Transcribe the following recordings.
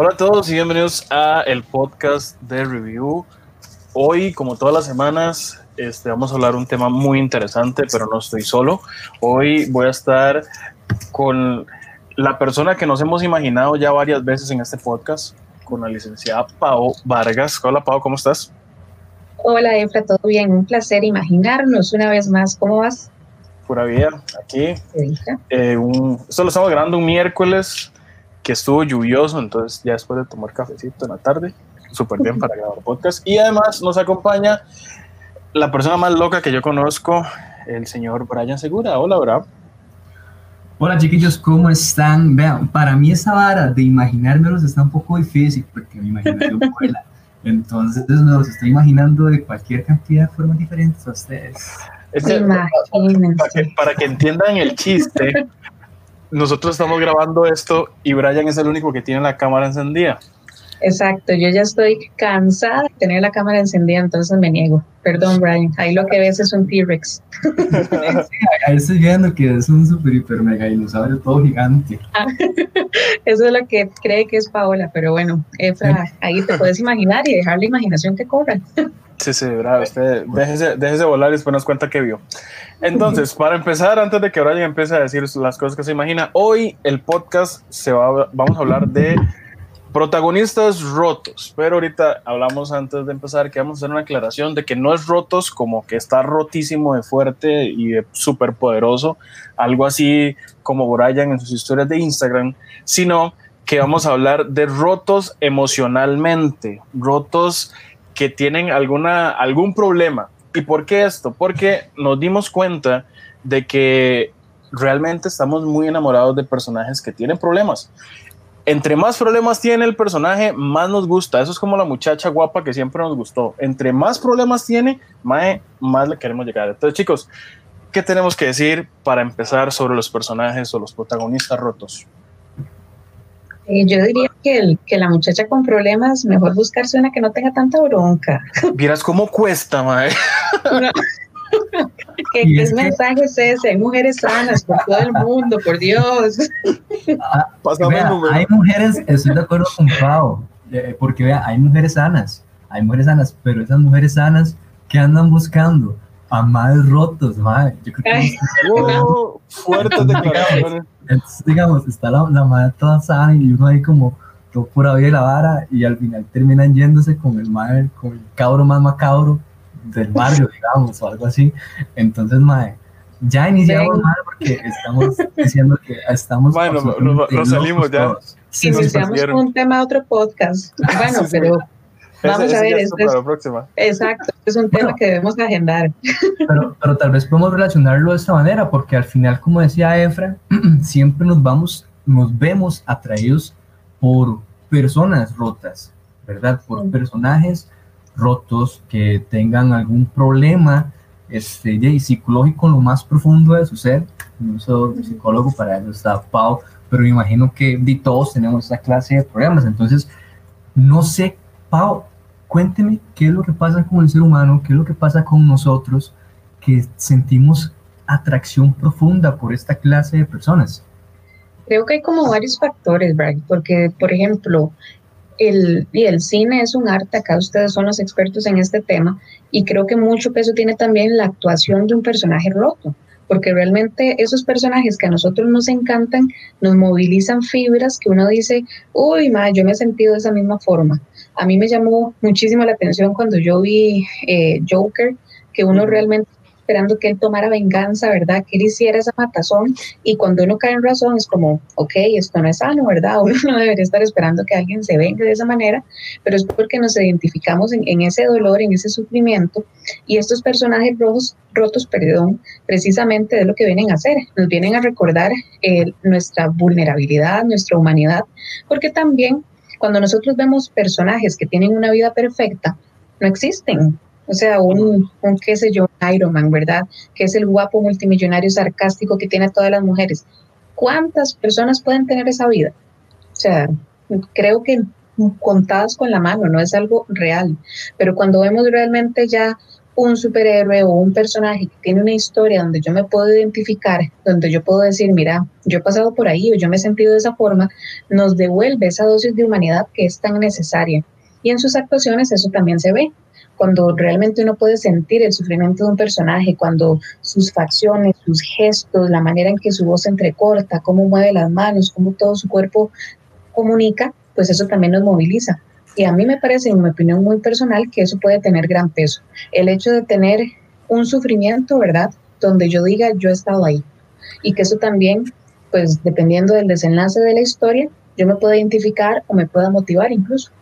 Hola a todos y bienvenidos a el podcast de Review. Hoy, como todas las semanas, este, vamos a hablar un tema muy interesante, pero no estoy solo. Hoy voy a estar con la persona que nos hemos imaginado ya varias veces en este podcast, con la licenciada Pau Vargas. Hola Pau, ¿cómo estás? Hola Efra, todo bien, un placer imaginarnos una vez más. ¿Cómo vas? Pura vida, aquí. Eh, un, esto lo estamos grabando un miércoles que estuvo lluvioso, entonces ya después de tomar cafecito en la tarde, súper bien para grabar podcast. Y además nos acompaña la persona más loca que yo conozco, el señor Brian Segura. Hola, Bravo. Hola chiquillos, ¿cómo están? Vean, para mí esa vara de imaginármelos está un poco difícil porque mi imaginación vuela. Entonces me los estoy imaginando de cualquier cantidad de formas diferentes a ustedes. para, que, para que entiendan el chiste, nosotros estamos grabando esto y Brian es el único que tiene la cámara encendida. Exacto, yo ya estoy cansada de tener la cámara encendida, entonces me niego. Perdón, Brian, ahí lo que ves es un T-Rex. ahí estoy viendo que es un super hiper mega dinosaurio todo gigante. Eso es lo que cree que es Paola, pero bueno, Efra, ahí te puedes imaginar y dejar la imaginación que corra. Sí, sí, bravo. Usted déjese, déjese volar y después nos cuenta qué vio. Entonces, para empezar, antes de que Brian empiece a decir las cosas que se imagina, hoy el podcast se va, vamos a hablar de protagonistas rotos. Pero ahorita hablamos antes de empezar que vamos a hacer una aclaración de que no es rotos como que está rotísimo de fuerte y de súper poderoso, algo así como Brian en sus historias de Instagram, sino que vamos a hablar de rotos emocionalmente, rotos que tienen alguna, algún problema. ¿Y por qué esto? Porque nos dimos cuenta de que realmente estamos muy enamorados de personajes que tienen problemas. Entre más problemas tiene el personaje, más nos gusta. Eso es como la muchacha guapa que siempre nos gustó. Entre más problemas tiene, más, le queremos llegar. Entonces, chicos, ¿qué tenemos que decir para empezar sobre los personajes o los protagonistas rotos? Eh, yo diría que, el, que la muchacha con problemas, mejor buscarse una que no tenga tanta bronca. Vieras cómo cuesta, mae. ¿Qué, es mensaje es ese? Hay mujeres sanas por todo el mundo, por Dios. Ah, hay mujeres, estoy de acuerdo con Pau, eh, porque vea, hay mujeres sanas, hay mujeres sanas, pero esas mujeres sanas que andan buscando a más rotos, mae. Yo creo que oh, fuertes declaraciones entonces, digamos, está la, la madre toda sana y uno ahí como todo pura vida y la vara y al final terminan yéndose con el madre, con el cabro más macabro del barrio, digamos, o algo así. Entonces, madre, ya iniciamos mal porque estamos diciendo que estamos. Bueno, lo, salimos ya. Si iniciamos un tema de otro podcast. Bueno, pero Vamos a ver, esto es, exacto, es un tema que debemos agendar. Pero, pero tal vez podemos relacionarlo de esta manera, porque al final, como decía Efra, siempre nos vamos, nos vemos atraídos por personas rotas, ¿verdad? Por personajes rotos que tengan algún problema este, y psicológico en lo más profundo de su ser. No soy psicólogo, para eso está Pau, pero me imagino que todos tenemos esa clase de problemas. Entonces, no sé Pau, cuénteme qué es lo que pasa con el ser humano, qué es lo que pasa con nosotros que sentimos atracción profunda por esta clase de personas. Creo que hay como varios factores, Brad, porque, por ejemplo, el, el cine es un arte, acá ustedes son los expertos en este tema, y creo que mucho peso tiene también la actuación de un personaje roto porque realmente esos personajes que a nosotros nos encantan nos movilizan fibras que uno dice, uy, ma, yo me he sentido de esa misma forma. A mí me llamó muchísimo la atención cuando yo vi eh, Joker, que uno realmente esperando que él tomara venganza, ¿verdad? Que él hiciera esa matazón y cuando uno cae en razón es como, ok, esto no es sano, ¿verdad? Uno no debería estar esperando que alguien se venga de esa manera, pero es porque nos identificamos en, ese dolor, en ese sufrimiento y estos personajes rojos, rotos, perdón, precisamente de lo que vienen a hacer, nos vienen a recordar eh, nuestra vulnerabilidad, nuestra humanidad, porque también cuando nosotros vemos personajes que tienen una vida perfecta, no existen, o sea, un, un, qué sé yo, Iron Man, ¿verdad? Que es el guapo multimillonario sarcástico que tiene a todas las mujeres. ¿Cuántas personas pueden tener esa vida? O sea, creo que contadas con la mano, no es algo real. Pero cuando vemos realmente ya un superhéroe o un personaje que tiene una historia donde yo me puedo identificar, donde yo puedo decir, mira, yo he pasado por ahí o yo me he sentido de esa forma, nos devuelve esa dosis de humanidad que es tan necesaria. Y en sus actuaciones eso también se ve. Cuando realmente uno puede sentir el sufrimiento de un personaje, cuando sus facciones, sus gestos, la manera en que su voz se entrecorta, cómo mueve las manos, cómo todo su cuerpo comunica, pues eso también nos moviliza. Y a mí me parece, en mi opinión muy personal, que eso puede tener gran peso. El hecho de tener un sufrimiento, ¿verdad? Donde yo diga, yo he estado ahí. Y que eso también, pues dependiendo del desenlace de la historia, yo me pueda identificar o me pueda motivar incluso.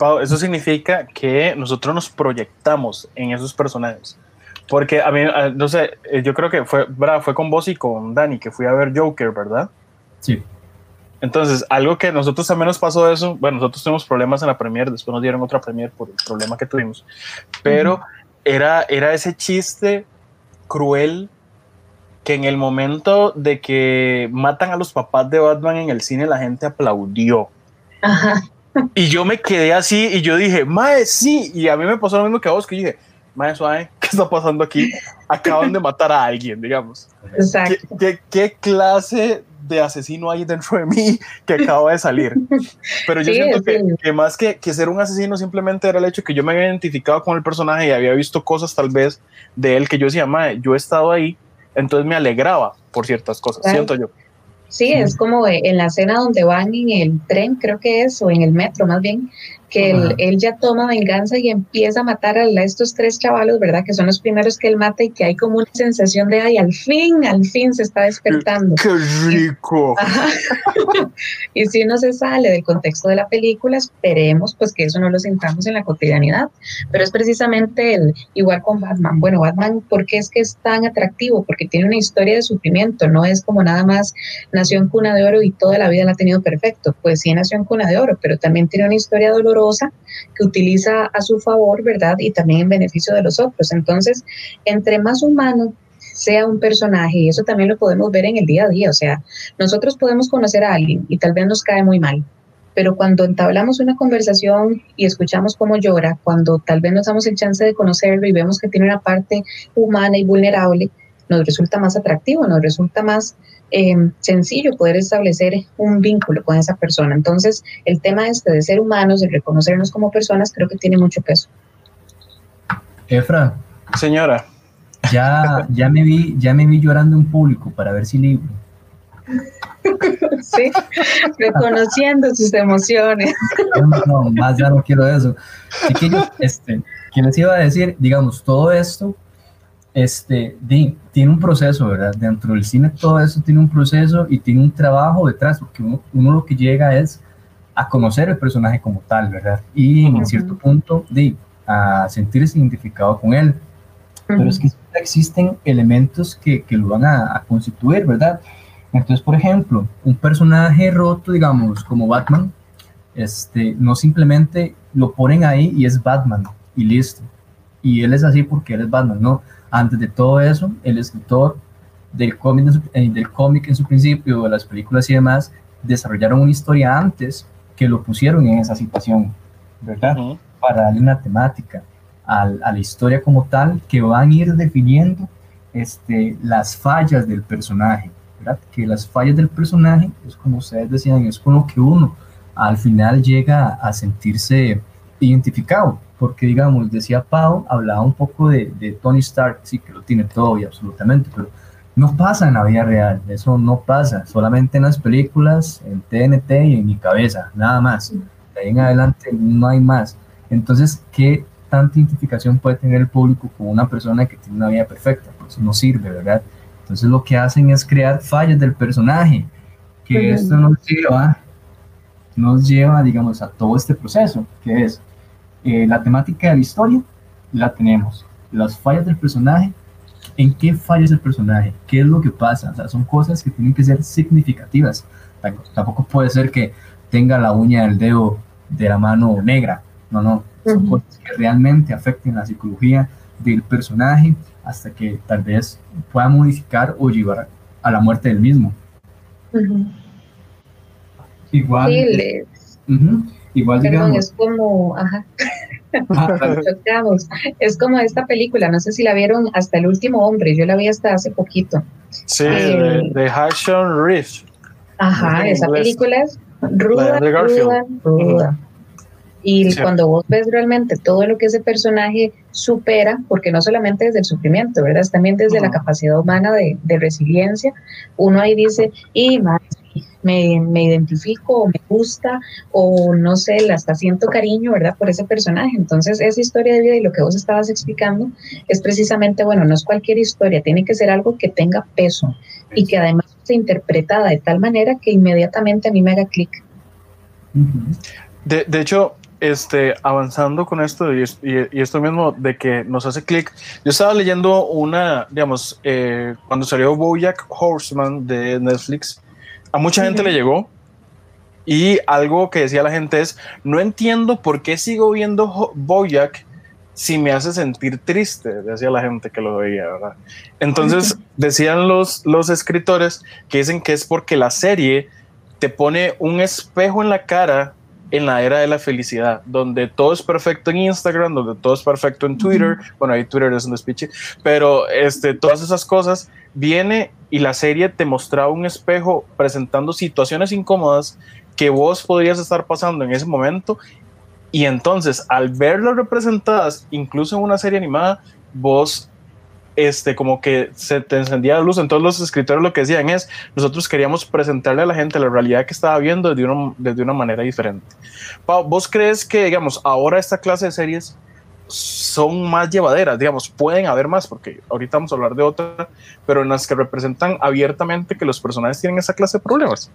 Pau, eso significa que nosotros nos proyectamos en esos personajes. Porque a mí, no sé, eh, yo creo que fue, fue con vos y con Dani que fui a ver Joker, ¿verdad? Sí. Entonces, algo que nosotros también nos pasó eso, bueno, nosotros tuvimos problemas en la premier, después nos dieron otra premier por el problema que tuvimos, pero era, era ese chiste cruel que en el momento de que matan a los papás de Batman en el cine la gente aplaudió. Y yo me quedé así y yo dije, mae, sí, y a mí me pasó lo mismo que a vos, que dije, mae, suave, ¿qué está pasando aquí? Acaban de matar a alguien, digamos. Exacto. qué, qué clase de asesino ahí dentro de mí que acaba de salir. Pero yo siento que, más que, que, ser un asesino simplemente era el hecho que yo me había identificado con el personaje y había visto cosas tal vez de él que yo decía, madre, yo he estado ahí, entonces me alegraba por ciertas cosas, siento yo. Sí, es como en la escena donde van en el tren, creo que es, o en el metro más bien, que él, ya toma venganza y empieza a matar a estos tres chavalos, ¿verdad? Que son los primeros que él mata y que hay como una sensación de, ay, al fin, al fin se está despertando. ¡Qué rico! y si no se sale del contexto de la película, esperemos pues que eso no lo sintamos en la cotidianidad. Pero es precisamente el, igual con Batman. Bueno, Batman, ¿por qué es que es tan atractivo? Porque tiene una historia de sufrimiento, no es como nada más nació en cuna de oro y toda la vida la ha tenido perfecto. Pues sí nació en cuna de oro, pero también tiene una historia dolorosa que utiliza a su favor, ¿verdad? Y también en beneficio de los otros. Entonces, entre más humano sea un personaje, y eso también lo podemos ver en el día a día, o sea, nosotros podemos conocer a alguien y tal vez nos cae muy mal, pero cuando entablamos una conversación y escuchamos cómo llora, cuando tal vez nos damos el chance de conocerlo y vemos que tiene una parte humana y vulnerable, nos resulta más atractivo, nos resulta más eh, sencillo poder establecer un vínculo con esa persona. Entonces, el tema este de ser humanos, de reconocernos como personas, creo que tiene mucho peso. Efra. Señora. Ya, ya, me vi, ya me vi llorando en público para ver si libro. Sí, reconociendo sus emociones. No, más ya no quiero eso. Chiquillos, este, ¿qué les iba a decir? Digamos, todo esto este, tiene un proceso, ¿verdad? Dentro del cine todo eso tiene un proceso y tiene un trabajo detrás, porque uno, lo que llega es a conocer el personaje como tal, ¿verdad? Y en cierto punto, de, a sentirse identificado con él. Pero es que existen elementos que, que lo van a, constituir, ¿verdad? Entonces, por ejemplo, un personaje roto, digamos, como Batman, este, no simplemente lo ponen ahí y es Batman y listo. Y él es así porque él es Batman, no antes de todo eso, el escritor del cómic, eh, del cómic en su principio, de las películas y demás, desarrollaron una historia antes que lo pusieron en esa situación, ¿verdad? Para darle una temática a, a, la historia como tal que van a ir definiendo este, las fallas del personaje, ¿verdad? Que las fallas del personaje, es como ustedes decían, es con lo que uno al final llega a sentirse identificado porque digamos, decía Pau, hablaba un poco de, de, Tony Stark, sí, que lo tiene todo y absolutamente, pero no pasa en la vida real, eso no pasa, solamente en las películas, en TNT y en mi cabeza, nada más. De ahí en adelante no hay más. Entonces, ¿qué tanta identificación puede tener el público con una persona que tiene una vida perfecta? Pues no sirve, ¿verdad? Entonces lo que hacen es crear fallas del personaje, que esto nos lleva, nos lleva, digamos, a todo este proceso, que es eh, la temática de la historia la tenemos. Las fallas del personaje, ¿en qué fallas el personaje? ¿Qué es lo que pasa? O sea, son cosas que tienen que ser significativas. Tampoco puede ser que tenga la uña del dedo de la mano negra. No, no. Son cosas que realmente afecten la psicología del personaje hasta que tal vez pueda modificar o llevar a la muerte del mismo. Igual. Igual, Perdón, es como, ajá. es como esta película, no sé si la vieron hasta el último hombre, yo la vi hasta hace poquito. Sí, de, de Reef. Ajá, esa película es ruda, ruda, ruda. Y cuando vos ves realmente todo lo que ese personaje supera, porque no solamente desde el sufrimiento, ¿verdad? Es también desde la capacidad humana de, de, resiliencia, uno ahí dice, y más, me, me, identifico o me gusta o no sé, hasta siento cariño, ¿verdad? Por ese personaje. Entonces, esa historia de vida y lo que vos estabas explicando es precisamente, bueno, no es cualquier historia, tiene que ser algo que tenga peso y que además sea interpretada de tal manera que inmediatamente a mí me haga clic. De, de hecho, este, avanzando con esto y, esto mismo de que nos hace clic, yo estaba leyendo una, digamos, eh, cuando salió Bojack Horseman de Netflix, a mucha gente le llegó y algo que decía la gente es, no entiendo por qué sigo viendo Bojack si me hace sentir triste, decía la gente que lo veía, ¿verdad? Entonces decían los, los escritores que dicen que es porque la serie te pone un espejo en la cara en la era de la felicidad, donde todo es perfecto en Instagram, donde todo es perfecto en Twitter, bueno, ahí Twitter es un despiche, pero este, todas esas cosas, viene y la serie te mostraba un espejo presentando situaciones incómodas que vos podrías estar pasando en ese momento. Y entonces al verlas representadas, incluso en una serie animada, vos este, como que se te encendía la luz. Entonces los escritores lo que decían es, nosotros queríamos presentarle a la gente la realidad que estaba viendo desde una, desde una manera diferente. Pau, ¿vos crees que, digamos, ahora esta clase de series son más llevaderas, digamos, pueden haber más, porque ahorita vamos a hablar de otra, pero en las que representan abiertamente que los personajes tienen esa clase de problemas?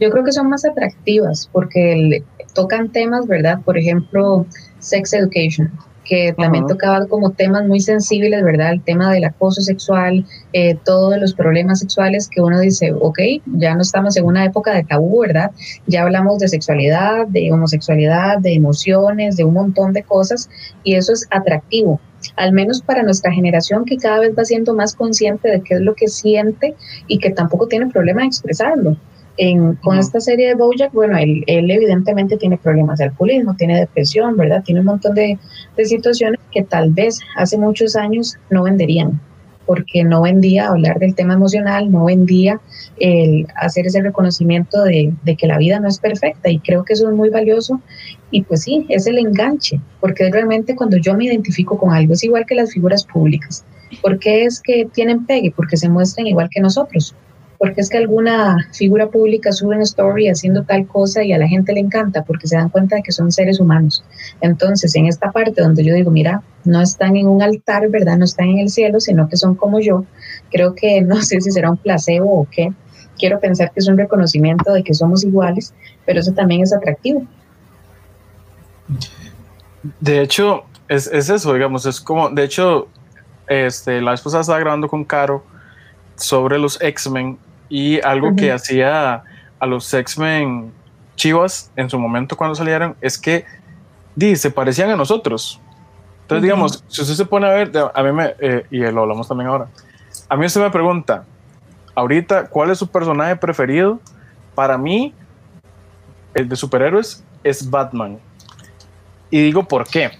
Yo creo que son más atractivas porque tocan temas, ¿verdad? Por ejemplo, sex education que también tocaba como temas muy sensibles, ¿verdad? El tema del acoso sexual, eh, todos los problemas sexuales que uno dice, ok, ya no estamos en una época de tabú, ¿verdad? Ya hablamos de sexualidad, de homosexualidad, de emociones, de un montón de cosas y eso es atractivo al menos para nuestra generación que cada vez va siendo más consciente de qué es lo que siente y que tampoco tiene problema de expresarlo con esta serie de Bojack, bueno, él, evidentemente tiene problemas de alcoholismo, tiene depresión, ¿verdad? Tiene un montón de, situaciones que tal vez hace muchos años no venderían, porque no vendía hablar del tema emocional, no vendía el hacer ese reconocimiento de, de, que la vida no es perfecta y creo que eso es muy valioso y pues sí, es el enganche, porque realmente cuando yo me identifico con algo es igual que las figuras públicas. ¿Por qué es que tienen pegue? Porque se muestran igual que nosotros porque es que alguna figura pública sube una story haciendo tal cosa y a la gente le encanta porque se dan cuenta de que son seres humanos. Entonces, en esta parte donde yo digo, mira, no están en un altar, ¿verdad? No están en el cielo, sino que son como yo, creo que no sé si será un placebo o qué. Quiero pensar que es un reconocimiento de que somos iguales, pero eso también es atractivo. De hecho, es, es eso, digamos, es como, de hecho, este, la esposa estaba grabando con Caro sobre los X-Men y algo que hacía a los X-Men chivas en su momento cuando salieron es que di, se parecían a nosotros. Entonces, digamos, si usted se pone a ver, a mí me, eh, y lo hablamos también ahora, a mí usted me pregunta, ahorita, ¿cuál es su personaje preferido? Para mí, el de superhéroes es Batman. Y digo, ¿por qué?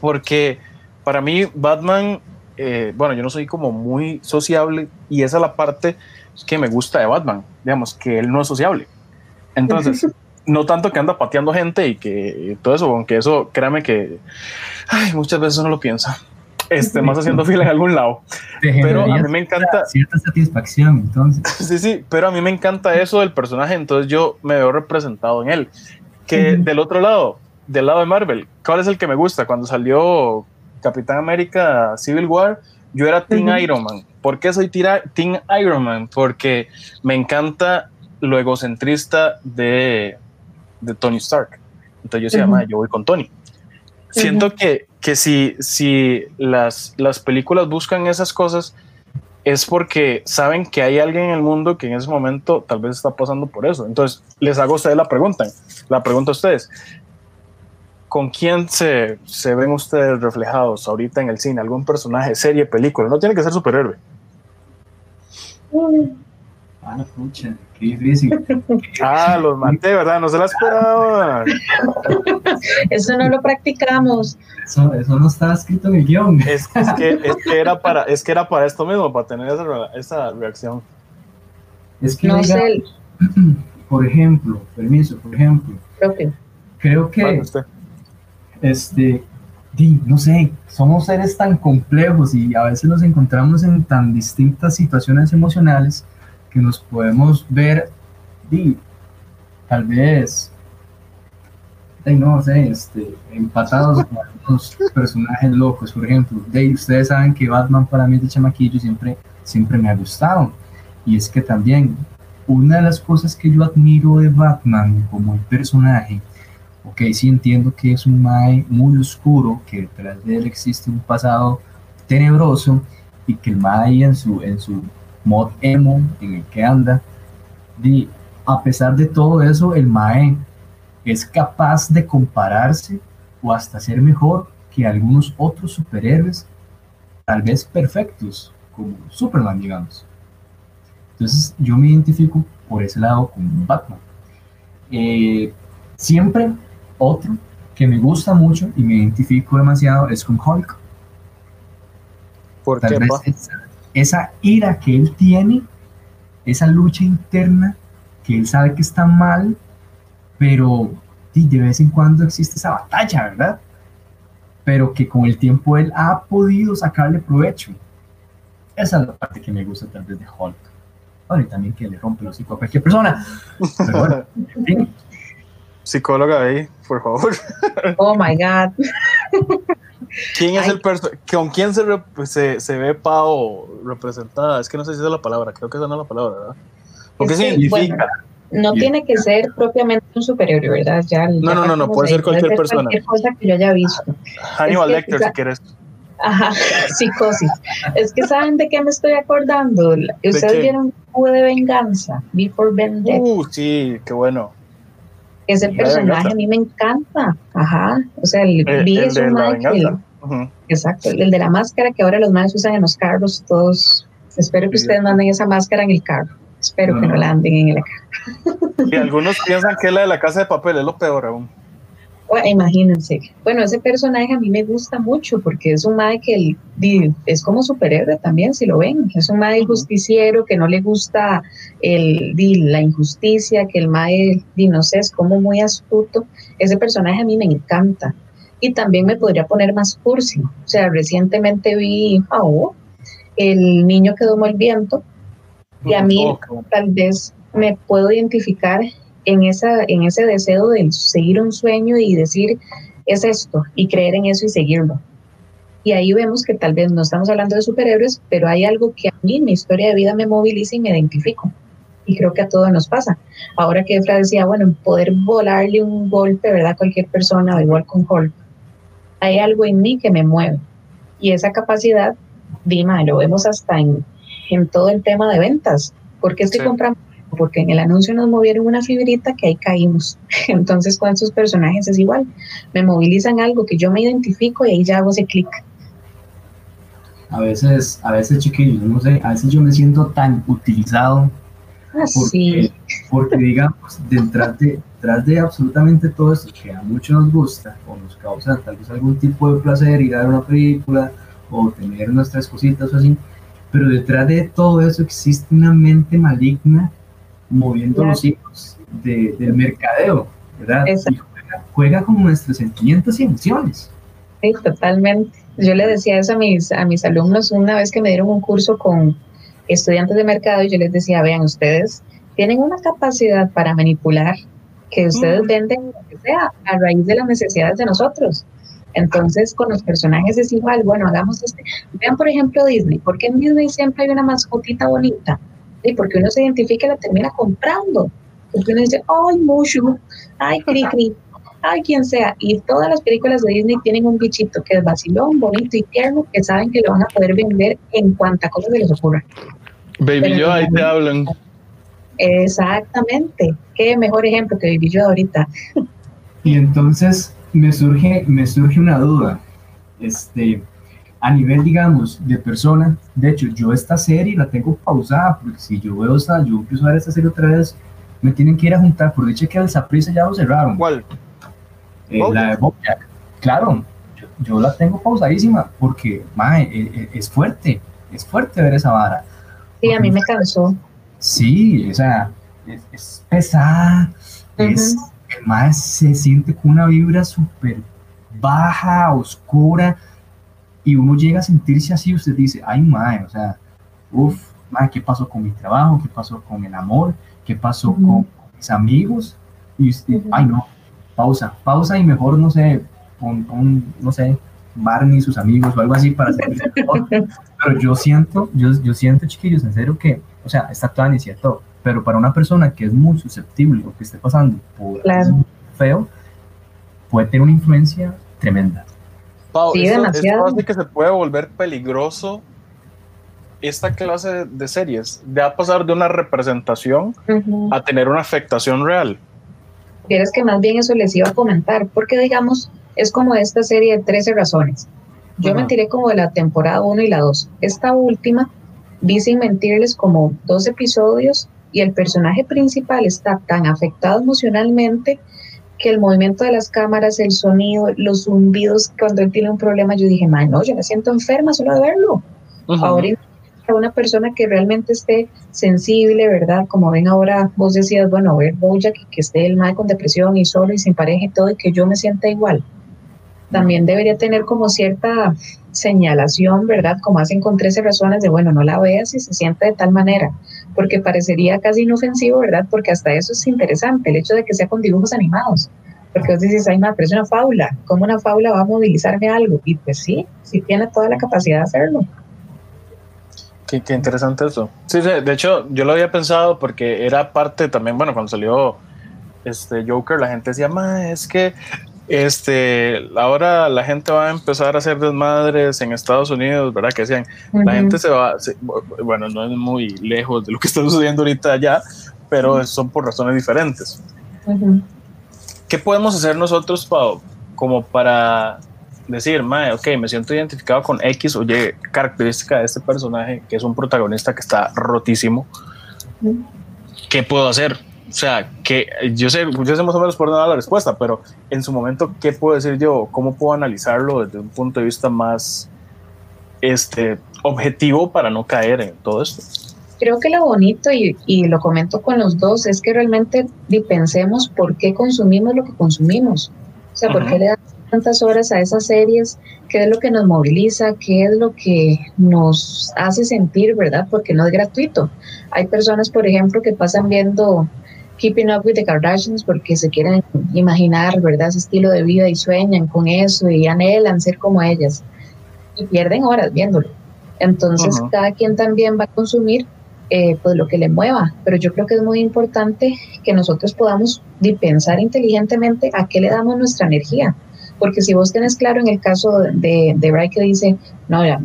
Porque para mí Batman, eh, bueno, yo no soy como muy sociable y esa es la parte que me gusta de Batman, digamos, que él no es sociable. Entonces, no tanto que anda pateando gente y que todo eso, aunque eso, créame que ay, muchas veces uno lo piensa. Este, más haciendo fila en algún lado. Pero a mí me encanta. Cierta satisfacción, entonces. Sí, sí, pero a mí me encanta eso del personaje, entonces yo me veo representado en él. Que del otro lado, del lado de Marvel, ¿cuál es el que me gusta? Cuando salió Capitán América Civil War, yo era Team Iron Man. ¿Por qué soy Team Iron Man? Porque me encanta lo egocentrista de, de Tony Stark. Entonces yo se llama Yo voy con Tony. Siento que, que si, si las, las películas buscan esas cosas es porque saben que hay alguien en el mundo que en ese momento tal vez está pasando por eso. Entonces les hago a ustedes la pregunta. La pregunta a ustedes. ¿Con quién se, se, ven ustedes reflejados ahorita en el cine? ¿Algún personaje, serie, película? No tiene que ser superhéroe. Ah, pucha, qué difícil. Ah, los maté, ¿verdad? No se la esperaba. Eso no lo practicamos. Eso, eso no estaba escrito en el guion. Es, es que, es, que era para, es que era para esto mismo, para tener esa, esa reacción. Es que, No diga, sé, por ejemplo, permiso, por ejemplo, creo que, Bueno, usted. Este, no sé, somos seres tan complejos y a veces nos encontramos en tan distintas situaciones emocionales que nos podemos ver, tal vez, no sé, este, empatados con algunos personajes locos, por ejemplo. De, ustedes saben que Batman para mí de chamaquillo siempre, siempre me ha gustado. Y es que también una de las cosas que yo admiro de Batman como el personaje, ok, sí entiendo que es un Mae muy oscuro, que detrás de él existe un pasado tenebroso y que el Mae en su, en su mod emo en el que anda, di, a pesar de todo eso, el Mae es capaz de compararse o hasta ser mejor que algunos otros superhéroes, tal vez perfectos, como Superman, digamos. Entonces yo me identifico por ese lado con Batman. Eh, siempre otro que me gusta mucho y me identifico demasiado es con Hulk. ¿Por Tal qué, vez esa, esa ira que él tiene, esa lucha interna, que él sabe que está mal, pero sí, de vez en cuando existe esa batalla, ¿verdad? Pero que con el tiempo él ha podido sacarle provecho. Esa es la parte que me gusta tal vez de Hulk. Bueno, y también que le rompe el hocico a cualquier persona. Pero bueno, en fin, Psicóloga ahí, por favor. Oh my God. ¿Quién es Ay. el ¿Con quién se, se, se ve Pau representada? Es que no sé si es la palabra, creo que esa no es la palabra, ¿verdad? ¿Por qué Es que, significa? No Bien. tiene que ser propiamente un superhéroe, ¿verdad? Ya, No, ya no, no, no, puede de ser cualquier persona. Cualquier cosa que yo haya visto. Hannibal es que Lecter, si quieres. Ajá, psicosis. Es que ¿saben de qué me estoy acordando? Ustedes vieron V de Venganza, Before Vendetta. Uh, sí, qué bueno. Ese V de personaje a mí me encanta. Ajá. O sea, el, Eh, vi el es de un la que-. Exacto, el de la máscara que ahora los más usan en los carros, todos. Espero que Sí. ustedes manden esa máscara en el carro. Espero que no no. la anden en el carro. Y algunos piensan que es la de la casa de papel, es lo peor aún. Bueno, imagínense. Bueno, ese personaje a mí me gusta mucho porque es un mae que el- es como superhéroe también, si lo ven. Es un mae justiciero que no le gusta el, la injusticia, que el mae, no sé, es como muy astuto. Ese personaje a mí me encanta. Y también me podría poner más cursi. O sea, recientemente vi oh, El niño que domó el viento y a mí Oh, tal vez me puedo identificar en, esa, en ese deseo de seguir un sueño y decir, es esto, y creer en eso y seguirlo. Y ahí vemos que tal vez no estamos hablando de superhéroes, pero hay algo que a mí, mi historia de vida, me moviliza y me identifico. Y creo que a todos nos pasa. Ahora que Efra decía, bueno, poder volarle un golpe, ¿verdad? A cualquier persona, o igual con Hulk, hay algo en mí que me mueve. Y esa capacidad, Dima, lo vemos hasta en, en todo el tema de ventas. ¿Por qué es que Sí. compramos? Porque en el anuncio nos movieron una fibrita que ahí caímos. Entonces con estos personajes es igual. Me movilizan algo que yo me identifico y ahí ya hago ese clic. a veces, a veces chiquillos, no sé, a veces yo me siento tan utilizado Así. porque, porque digamos, detrás de, detrás de absolutamente todo esto que a muchos nos gusta o nos causa tal vez algún tipo de placer ir a ver una película o tener nuestras cositas o así, pero detrás de todo eso existe una mente maligna moviendo Claro. los hilos de- del mercadeo, ¿verdad? Y juega, juega con nuestros sentimientos y emociones. Sí, totalmente. Yo le decía eso a mis, a mis alumnos una vez que me dieron un curso con estudiantes de mercado y yo les decía, vean, ustedes tienen una capacidad para manipular que ustedes Mm. venden lo que sea a raíz de las necesidades de nosotros. Entonces, con los personajes es igual. Bueno, hagamos este. Vean, por ejemplo, Disney. ¿Por qué en Disney siempre hay una mascotita bonita? Sí, porque uno se identifica y la termina comprando. Porque uno dice, ay, Mushu, ay, Cri Cri, ay, quien sea. Y todas las películas de Disney tienen un bichito que es vacilón, bonito y tierno, que saben que lo van a poder vender en cuanta cosa se les ocurra. Baby Pero yo, ahí te hablan. Exactamente. Qué mejor ejemplo que viví yo ahorita. Y entonces me surge, me surge una duda. Este, a nivel, digamos, de persona, de hecho, yo esta serie la tengo pausada, porque si yo veo esta, yo empiezo a ver esta serie otra vez, me tienen que ir a juntar, por dicho que al Saprissa ya lo cerraron. ¿Cuál? Eh, la de Bojack. Claro, yo, yo, la tengo pausadísima, porque, mae, es, es fuerte, es fuerte ver esa vara. Sí, a mí me cansó. Sí, o sea, es, es pesada, uh -huh. es, mae se siente con una vibra súper baja, oscura, y uno llega a sentirse así, usted dice, ay, mae, o sea, uff, mae, ¿qué pasó con mi trabajo? ¿Qué pasó con el amor? ¿Qué pasó uh -huh. con mis amigos? Y usted, uh -huh. ay, no, pausa, pausa y mejor, no sé, con, con no sé, Barney y sus amigos o algo así para sentirse mejor. Pero yo siento, yo, yo siento, chiquillos, en serio que, o sea, está toda y cierto, pero para una persona que es muy susceptible o que esté pasando por claro. feo, puede tener una influencia tremenda. Pau, sí, esto, hace que se puede volver peligroso esta clase de series, de a pasar de una representación uh -huh. a tener una afectación real. Quieres que más bien eso les iba a comentar, porque digamos, es como esta serie de 13 razones. Yo uh -huh. me tiré como de la temporada 1 y la 2. Esta última, vi sin mentirles como dos episodios y el personaje principal está tan afectado emocionalmente que el movimiento de las cámaras, el sonido, los zumbidos, cuando él tiene un problema, yo dije, man, no, yo me siento enferma solo de verlo. Uh -huh. Ahora a una persona que realmente esté sensible, ¿verdad? Como ven ahora, vos decías, bueno, ver Bojack, que esté el mal con depresión y solo y sin pareja y todo, y que yo me sienta igual. También debería tener como cierta señalación, ¿verdad? Como hacen con 13 razones de, bueno, no la veas y se siente de tal manera, porque parecería casi inofensivo, ¿verdad? Porque hasta eso es interesante, el hecho de que sea con dibujos animados. Porque vos dices, ay, no, pero es una fábula, ¿cómo una fábula va a movilizarme algo? Y pues sí, sí tiene toda la capacidad de hacerlo. Qué, qué, interesante eso. Sí, sí, de hecho, yo lo había pensado porque era parte también, bueno, cuando salió este Joker, la gente decía, ma, es que este, ahora la gente va a empezar a hacer desmadres en Estados Unidos, ¿verdad? Que decían, uh -huh. la gente se va, se, bueno, no es muy lejos de lo que está sucediendo ahorita allá, pero uh -huh. son por razones diferentes. Uh -huh. ¿Qué podemos hacer nosotros, Pau, como para decir, mae, ok, me siento identificado con X o Y característica de este personaje, que es un protagonista que está rotísimo. ¿Qué puedo hacer? O sea, que yo sé, yo sé más o menos por nada la respuesta, pero en su momento, ¿qué puedo decir yo? ¿Cómo puedo analizarlo desde un punto de vista más este, objetivo para no caer en todo esto? Creo que lo bonito, y, y lo comento con los dos, es que realmente pensemos por qué consumimos lo que consumimos. O sea, uh -huh. por qué le damos tantas horas a esas series, qué es lo que nos moviliza, qué es lo que nos hace sentir, ¿verdad? Porque no es gratuito. Hay personas, por ejemplo, que pasan viendo Keeping Up with the Kardashians porque se quieren imaginar, ¿verdad? Ese estilo de vida y sueñan con eso y anhelan ser como ellas y pierden horas viéndolo. Entonces, uh -huh. cada quien también va a consumir eh, pues lo que le mueva, pero yo creo que es muy importante que nosotros podamos pensar inteligentemente a qué le damos nuestra energía, porque si vos tenés claro en el caso de, de Bright que dice, no, ya,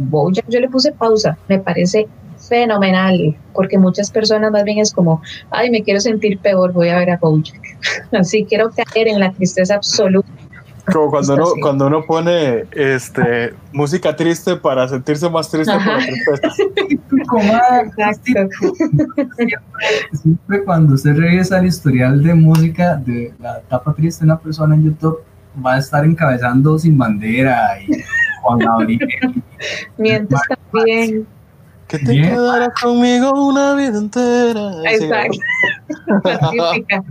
yo le puse pausa, me parece fenomenal, porque muchas personas más bien es como, ay, me quiero sentir peor, voy a ver a Bojack, así quiero caer en la tristeza absoluta. Como cuando uno, cuando uno pone este, música triste para sentirse más triste Ajá. por la tristeza. siempre, siempre cuando se regresa al historial de música de la etapa triste de una persona en YouTube, va a estar encabezando sin bandera y Juan Gabriel. Mientras también. Que te Bien. quedarás conmigo una vida entera. Exacto.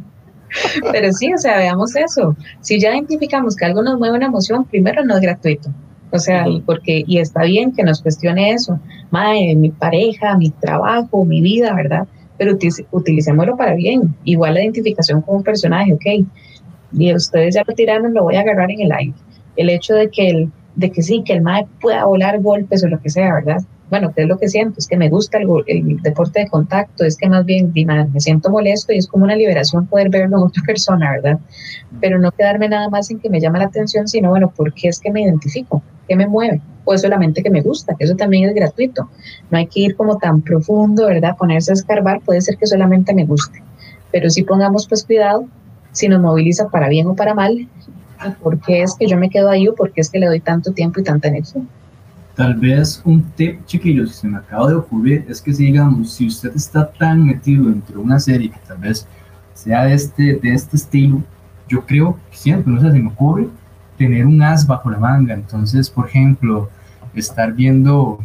Pero sí, o sea, veamos eso. Si ya identificamos que algo nos mueve una emoción, primero no es gratuito. O sea, uh -huh. porque, y está bien que nos cuestione eso. Mae, mi pareja, mi trabajo, mi vida, ¿verdad? Pero utilicémoslo para bien. Igual la identificación con un personaje, ok y ustedes ya lo tiraron, lo voy a agarrar en el aire. El hecho de que, el, de que sí, que el MAE pueda volar golpes o lo que sea, ¿verdad? Bueno, ¿qué es lo que siento? Es que me gusta el, el deporte de contacto, es que más bien me siento molesto y es como una liberación poder verlo en otra persona, ¿verdad? Pero no quedarme nada más en que me llama la atención, sino, bueno, ¿por qué es que me identifico? ¿Qué me mueve? O es solamente que me gusta, que eso también es gratuito. No hay que ir como tan profundo, ¿verdad? Ponerse a escarbar, puede ser que solamente me guste. Pero si pongamos pues cuidado si nos moviliza para bien o para mal, por qué es que yo me quedo ahí o por qué es que le doy tanto tiempo y tanta energía. Tal vez un tip, chiquillos, que se me acaba de ocurrir, es que si digamos, si usted está tan metido dentro de una serie que tal vez sea de este, de este estilo, yo creo que siempre, no sé, se me ocurre tener un as bajo la manga. Entonces, por ejemplo, estar viendo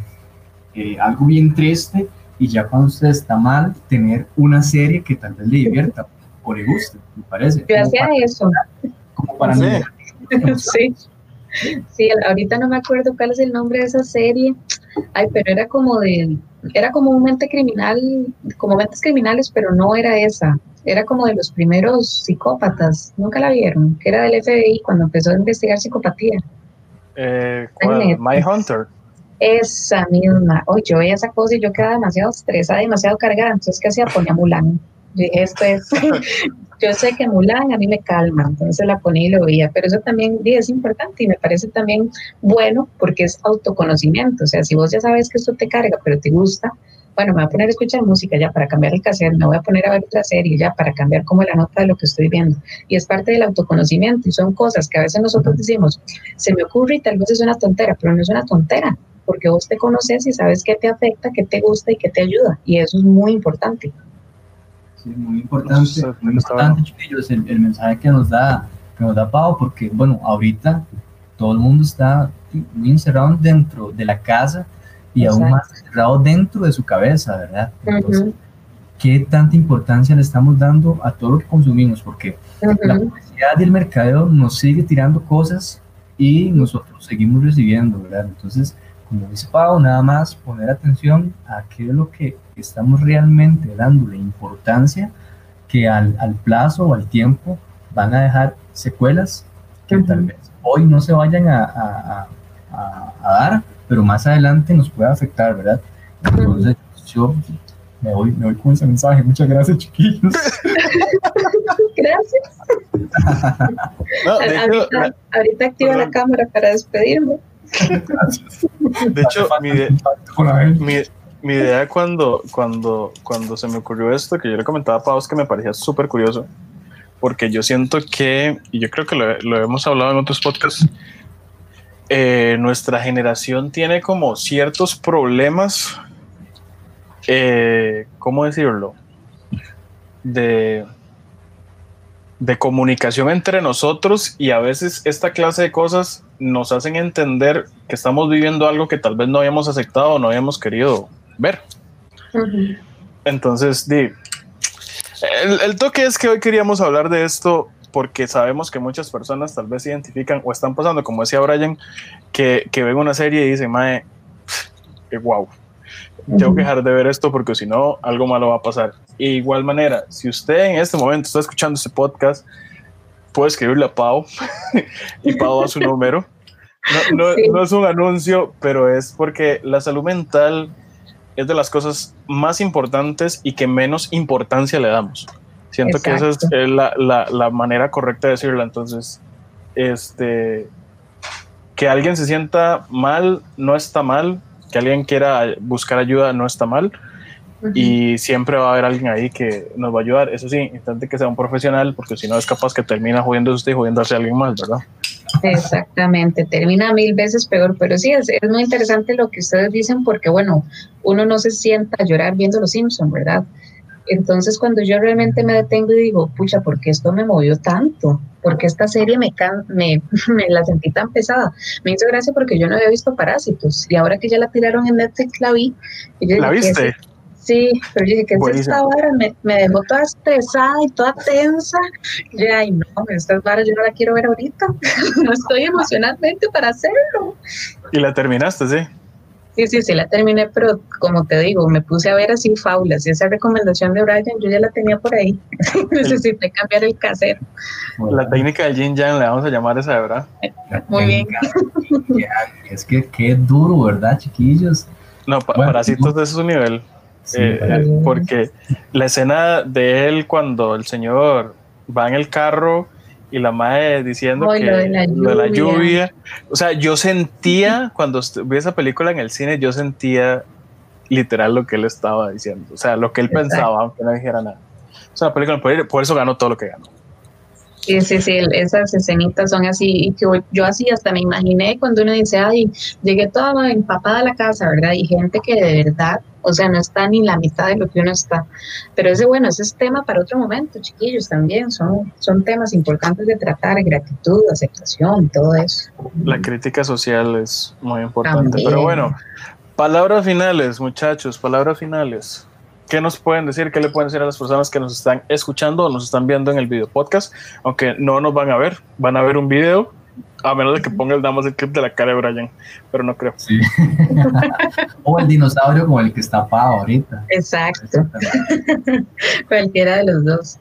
eh, algo bien triste y ya cuando usted está mal, tener una serie que tal vez le divierta o le guste, me parece. Yo hacía eso. Como para Sí. sí. Sí, ahorita no me acuerdo cuál es el nombre de esa serie. Ay, pero era como de, era como un mente criminal, como mentes criminales, pero no era esa. Era como de los primeros psicópatas. Nunca la vieron, que era del FBI cuando empezó a investigar psicopatía. Eh, ¿cuál? My Hunter. Esa misma. Oye, yo veía esa cosa y yo quedaba demasiado estresada, demasiado cargada. Entonces, ¿qué hacía? Ponía Mulan. Yo dije, esto es. yo sé que Mulan a mí me calma, entonces la ponía y lo veía. Pero eso también es importante y me parece también bueno porque es autoconocimiento. O sea, si vos ya sabes que esto te carga, pero te gusta, bueno, me voy a poner a escuchar música ya para cambiar el cassette, me voy a poner a ver otra serie ya para cambiar como la nota de lo que estoy viendo. Y es parte del autoconocimiento y son cosas que a veces nosotros decimos, se me ocurre y tal vez es una tontera, pero no es una tontera, porque vos te conoces y sabes qué te afecta, qué te gusta y qué te ayuda. Y eso es muy importante. Sí, muy importante, muy importante, chiquillos, el, el mensaje que nos da, que nos da Pau, porque, bueno, ahorita todo el mundo está muy encerrado dentro de la casa y aún Exacto. más encerrado dentro de su cabeza, ¿verdad? Entonces, Ujú, ¿qué tanta importancia le estamos dando a todo lo que consumimos? Porque la ujú, publicidad y el mercadeo nos sigue tirando cosas y nosotros seguimos recibiendo, ¿verdad? Entonces, como dice Pau, nada más poner atención a qué es lo que estamos realmente dándole importancia que al, al plazo o al tiempo van a dejar secuelas que tal vez hoy no se vayan a, a- a- dar, pero más adelante nos puede afectar, ¿verdad? Entonces, yo me voy, me voy con ese mensaje. Muchas gracias, chiquillos. Gracias. No, de hecho, ahorita, ahorita activa la cámara para despedirme. De hecho, mi, mi, idea cuando, cuando, cuando se me ocurrió esto, que yo le comentaba a Pau, es que me parecía súper curioso, porque yo siento que, y yo creo que lo, lo hemos hablado en otros podcasts, eh, nuestra generación tiene como ciertos problemas, eh, ¿cómo decirlo? De, de comunicación entre nosotros y a veces esta clase de cosas nos hacen entender que estamos viviendo algo que tal vez no habíamos aceptado o no habíamos querido ver. Entonces, di, el, el toque es que hoy queríamos hablar de esto porque sabemos que muchas personas tal vez se identifican o están pasando, como decía Brian, que, que ven una serie y dicen, mae, wow, tengo que dejar de ver esto porque si no, algo malo va a pasar. De igual manera, si usted en este momento está escuchando este podcast, puede escribirle a Pau y Pau da su número. No, no- Sí. no es un anuncio, pero es porque la salud mental es de las cosas más importantes y que menos importancia le damos. Siento que esa es Exacto. la, la- la manera correcta de decirlo. Entonces, este, que alguien se sienta mal no está mal, que alguien quiera buscar ayuda no está mal y siempre va a haber alguien ahí que nos va a ayudar. Eso sí, intente que sea un profesional porque si no es capaz que termina jodiendo usted y jodiendo a alguien más, ¿verdad? Exactamente, termina mil veces peor, pero sí, es, es muy interesante lo que ustedes dicen porque, bueno, uno no se sienta a llorar viendo Los Simpsons, ¿verdad? Entonces, cuando yo realmente me detengo y digo, pucha, ¿por qué esto me movió tanto? Porque esta serie me, can me, me la sentí tan pesada? Me hizo gracia porque yo no había visto Parásitos y ahora que ya la tiraron en Netflix la vi. Y yo ¿La dije, ¿qué es viste? Sí, pero yo dije que es esta vara me, me dejó toda estresada y toda tensa. Y yo, ay, no, estas varas yo no la quiero ver ahorita. no estoy emocionalmente para hacerlo. Y la terminaste, sí. Sí, sí, sí, la terminé, pero como te digo, me puse a ver así faulas. Y esa recomendación de Brian yo ya la tenía por ahí. Necesité cambiar el cassette. La técnica del yin yang le vamos a llamar esa, ¿verdad? Muy bien. Es que qué duro, ¿verdad, chiquillos? No, pa Bueno, Parásitos de su nivel. Sí, Eh, Sí. porque la escena de él cuando el señor va en el carro y la madre diciendo que lo de la lo de la lluvia. O sea, yo sentía cuando vi esa película en el cine, yo sentía literal lo que él estaba diciendo. O sea, lo que él Exacto. pensaba, aunque no dijera nada. Es una película, por, por eso ganó todo lo que ganó. Sí, sí, sí, esas escenitas son así, y que yo así hasta me imaginé cuando uno dice, ay, llegué toda empapada a la casa, ¿verdad? Y gente que de verdad, o sea, no está ni la mitad de lo que uno está. Pero ese, bueno, ese es tema para otro momento, chiquillos, también, son, son temas importantes de tratar, gratitud, aceptación, todo eso. La crítica social es muy importante, pero bueno, palabras finales, muchachos, palabras finales. ¿Qué nos pueden decir? ¿Qué le pueden decir a las personas que nos están escuchando o nos están viendo en el video podcast? Aunque no nos van a ver, van a ver un video, a menos de que ponga el damos el clip de la cara de Brian, pero no creo. Sí. o el dinosaurio como el que está apagado ahorita. Exacto. Cualquiera de los dos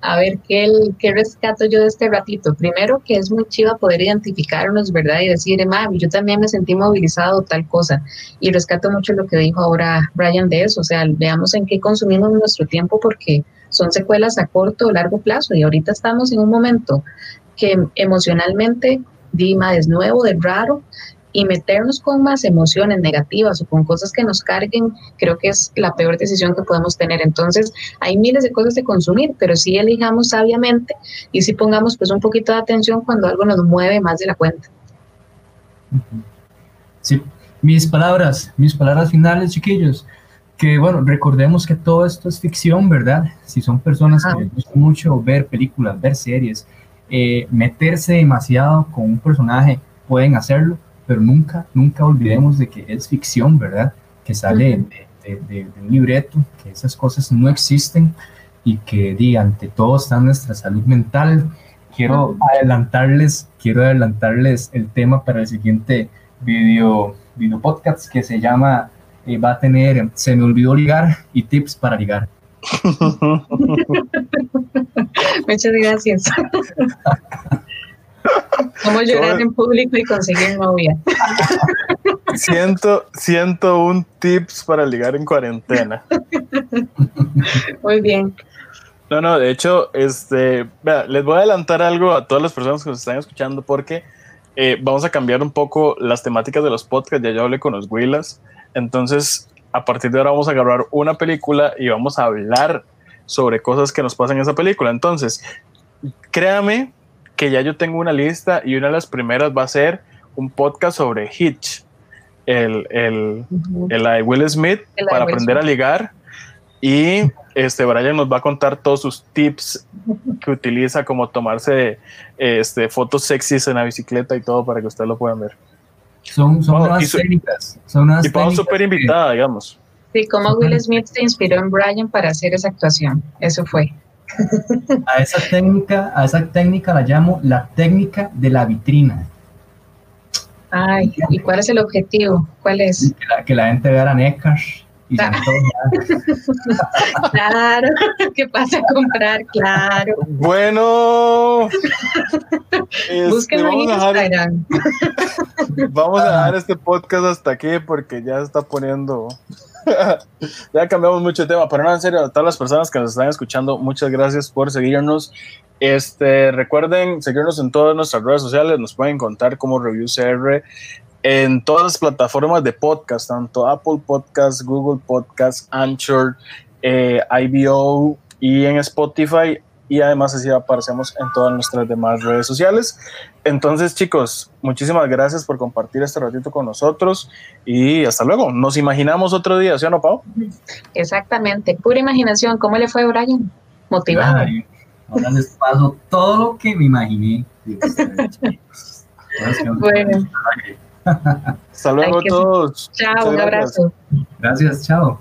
a ver ¿qué, qué rescato yo de este ratito. Primero, que es muy chiva poder identificarnos, ¿verdad? Y decir, mami, yo también me sentí movilizado tal cosa. Y rescato mucho lo que dijo ahora Brian de eso. O sea, veamos en qué consumimos nuestro tiempo porque son secuelas a corto o largo plazo. Y ahorita estamos en un momento que emocionalmente Dima es nuevo, es raro, y meternos con más emociones negativas o con cosas que nos carguen, creo que es la peor decisión que podemos tener. Entonces, hay miles de cosas de consumir, pero sí elijamos sabiamente y sí pongamos pues un poquito de atención cuando algo nos mueve más de la cuenta. Sí, mis palabras, mis palabras finales, chiquillos. Que bueno, recordemos que todo esto es ficción, ¿verdad? Si son personas que les gusta mucho ver películas, ver series, eh, meterse demasiado con un personaje, pueden hacerlo, pero nunca, nunca olvidemos de que es ficción, ¿verdad? Que sale de, un libreto, que esas cosas no existen y que di, ante todo está nuestra salud mental. Quiero adelantarles, quiero adelantarles el tema para el siguiente video, video podcast que se llama, eh, va a tener, se me olvidó ligar y tips para ligar. Muchas gracias. Cómo llorar en público y conseguir novia. Siento, siento un tips para ligar en cuarentena. Muy bien. No, no, de hecho, este, les voy a adelantar algo a todas las personas que nos están escuchando porque eh, vamos a cambiar un poco las temáticas de los podcasts. Ya yo hablé con los Willas. Entonces, a partir de ahora vamos a grabar una película y vamos a hablar sobre cosas que nos pasan en esa película. Entonces, créame que ya yo tengo una lista y una de las primeras va a ser un podcast sobre Hitch, el, el, de Will Smith, para aprender a ligar. Y este Brian nos va a contar todos sus tips que utiliza, como tomarse este, fotos sexys en la bicicleta y todo para que ustedes lo puedan ver. Son, son unas técnicas. Son unas y para súper invitada, digamos. Sí, como Will Smith se inspiró en Brian para hacer esa actuación. Eso fue. A esa técnica, a esa técnica la llamo la técnica de la vitrina. Ay, ¿y cuál es el objetivo? ¿Cuál es? Que la, gente vea la NECAR y. Claro, ¿qué pasa a comprar? Claro. Bueno, este, vamos, a dejar, vamos a dejar este podcast hasta aquí porque ya está poniendo ya cambiamos mucho de tema, pero no, en serio, a todas las personas que nos están escuchando, muchas gracias por seguirnos. Este, recuerden seguirnos en todas nuestras redes sociales, nos pueden contar como Review CR en todas las plataformas de podcast, tanto Apple Podcasts, Google Podcasts, Anchor, eh, IBO y en Spotify y además así aparecemos en todas nuestras demás redes sociales. Entonces, chicos, muchísimas gracias por compartir este ratito con nosotros y hasta luego. Nos imaginamos otro día, ¿sí o no, Pau? Exactamente, pura imaginación. ¿Cómo le fue, Brian? Motivado. ahora les paso todo lo que me imaginé. bueno. Hasta luego a todos. Chao, un abrazo. Gracias, chao.